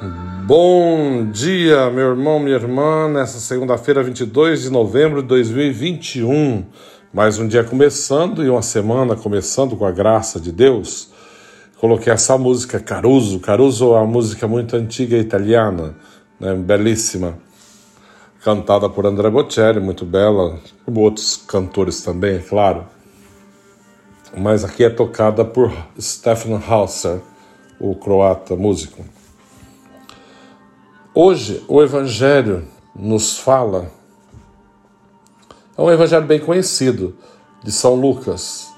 Bom dia, meu irmão, minha irmã, nessa segunda-feira, 22 de novembro de 2021. Mais um dia começando e uma semana começando com a graça de Deus. Coloquei essa música Caruso. Caruso é uma música muito antiga italiana, né, belíssima, cantada por André Bocelli, muito bela, como outros cantores também, é claro. Mas aqui é tocada por Stefan Hauser, o croata músico. Hoje, o Evangelho nos fala, é um Evangelho bem conhecido, de São Lucas.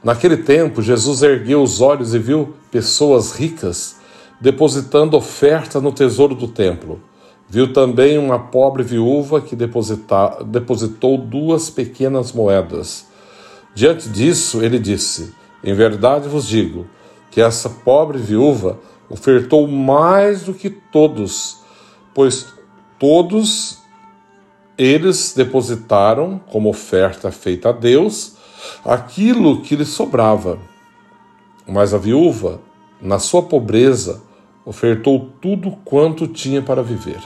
Naquele tempo, Jesus ergueu os olhos e viu pessoas ricas depositando oferta no tesouro do templo. Viu também uma pobre viúva que depositou duas pequenas moedas. Diante disso, ele disse: Em verdade vos digo que essa pobre viúva ofertou mais do que todos, pois todos eles depositaram como oferta feita a Deus aquilo que lhe sobrava. Mas a viúva, na sua pobreza, ofertou tudo quanto tinha para viver.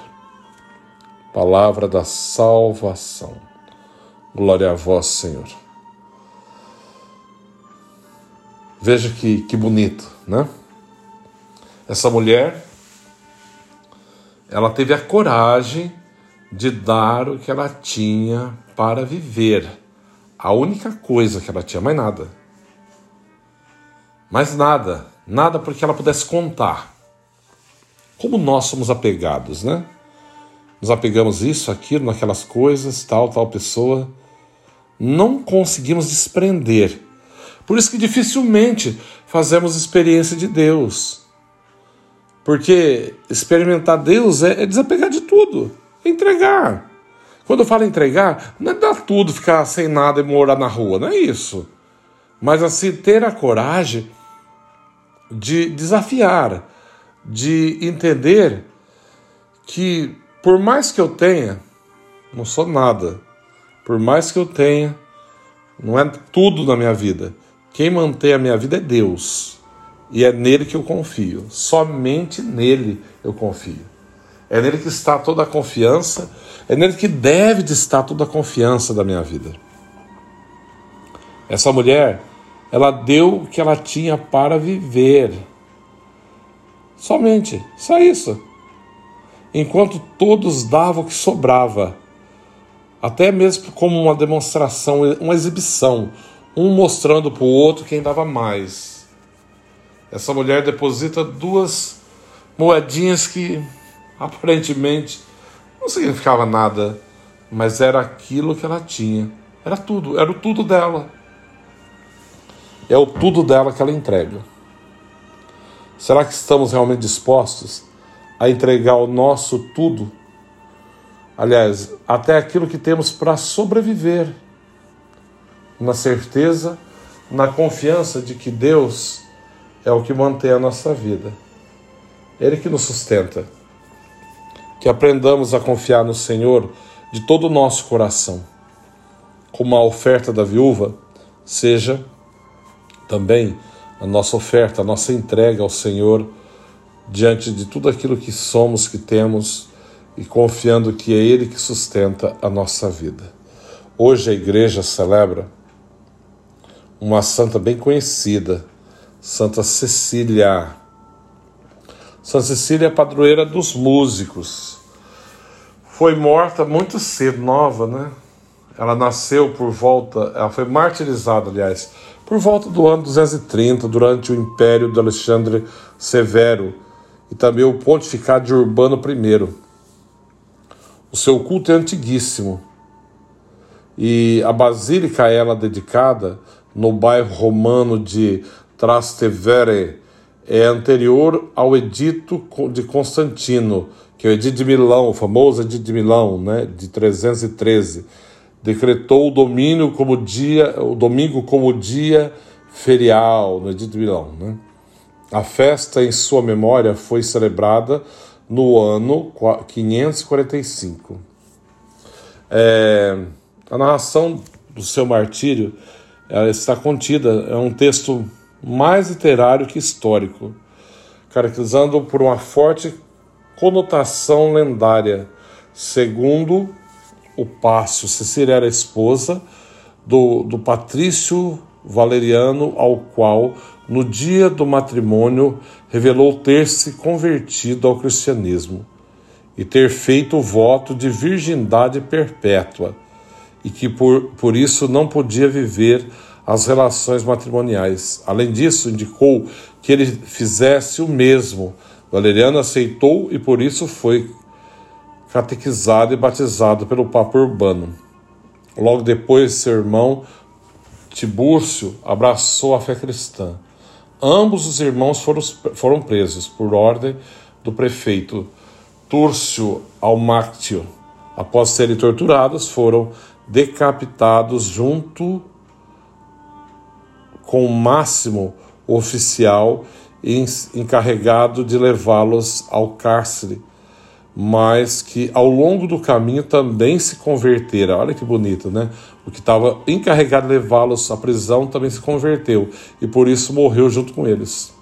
Palavra da salvação. Glória a vós, Senhor. Veja que, que bonito, né? Essa mulher, ela teve a coragem de dar o que ela tinha para viver. A única coisa que ela tinha, mais nada. Mais nada. Nada porque ela pudesse contar. Como nós somos apegados, né? Nos apegamos isso, aquilo, naquelas coisas, tal, tal pessoa. Não conseguimos desprender. Por isso que dificilmente fazemos experiência de Deus. Porque experimentar Deus é, é desapegar de tudo, é entregar. Quando eu falo entregar, não é dar tudo, ficar sem nada e morar na rua, não é isso. Mas assim, ter a coragem de desafiar, de entender que por mais que eu tenha, não sou nada. Por mais que eu tenha, não é tudo na minha vida. Quem mantém a minha vida é Deus. E é nele que eu confio. Somente nele eu confio. É nele que está toda a confiança, é nele que deve de estar toda a confiança da minha vida. Essa mulher, ela deu o que ela tinha para viver. Somente, só isso. Enquanto todos davam o que sobrava, até mesmo como uma demonstração, uma exibição, um mostrando para o outro quem dava mais. Essa mulher deposita duas moedinhas que aparentemente não significava nada, mas era aquilo que ela tinha. Era tudo, era o tudo dela. É o tudo dela que ela entrega. Será que estamos realmente dispostos a entregar o nosso tudo? Aliás, até aquilo que temos para sobreviver, na certeza, na confiança de que Deus é o que mantém a nossa vida. Ele que nos sustenta. Que aprendamos a confiar no Senhor de todo o nosso coração. Como a oferta da viúva seja também a nossa oferta, a nossa entrega ao Senhor diante de tudo aquilo que somos, que temos e confiando que é Ele que sustenta a nossa vida. Hoje a igreja celebra uma santa bem conhecida, Santa Cecília. Santa Cecília é padroeira dos músicos. Foi morta muito cedo, nova, né? Ela nasceu por volta, ela foi martirizada, aliás, por volta do ano 230, durante o império de Alexandre Severo e também o pontificado de Urbano I. O seu culto é antiguíssimo. E a basílica a ela dedicada no bairro romano de Trastevere é anterior ao Edito de Constantino, que é o Edito de Milão, o famoso Edito de Milão, né, de 313. Decretou o domínio como dia, o domingo como dia ferial no Edito de Milão, né? A festa em sua memória foi celebrada no ano 545. É, a narração do seu martírio está contida, é um texto mais literário que histórico, caracterizando por uma forte conotação lendária. Segundo o Pácio, Cecília era esposa do, do patrício Valeriano, ao qual, no dia do matrimônio, revelou ter se convertido ao cristianismo e ter feito o voto de virgindade perpétua, e que por, por isso não podia viver as relações matrimoniais. Além disso, indicou que ele fizesse o mesmo. Valeriano aceitou e por isso foi catequizado e batizado pelo Papa Urbano. Logo depois, seu irmão Tibúrcio abraçou a fé cristã. Ambos os irmãos foram, foram presos por ordem do prefeito Túrcio Almáctio. Após serem torturados, foram decapitados junto com o máximo oficial encarregado de levá-los ao cárcere mas que ao longo do caminho também se convertera. Olha que bonito, né? O que estava encarregado de levá-los à prisão também se converteu e por isso morreu junto com eles.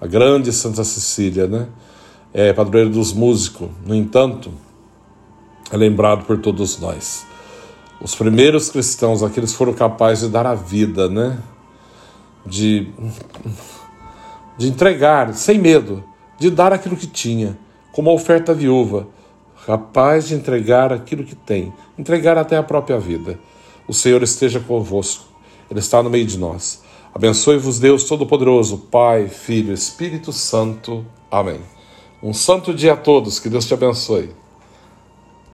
A grande Santa Cecília, né? É padroeira dos músicos, no entanto, é lembrado por todos nós. Os primeiros cristãos, aqueles foram capazes de dar a vida, né? De, de entregar sem medo, de dar aquilo que tinha como a oferta viúva, capaz de entregar aquilo que tem, entregar até a própria vida. O Senhor esteja convosco, Ele está no meio de nós. Abençoe-vos, Deus Todo-Poderoso, Pai, Filho, Espírito Santo. Amém. Um santo dia a todos, que Deus te abençoe.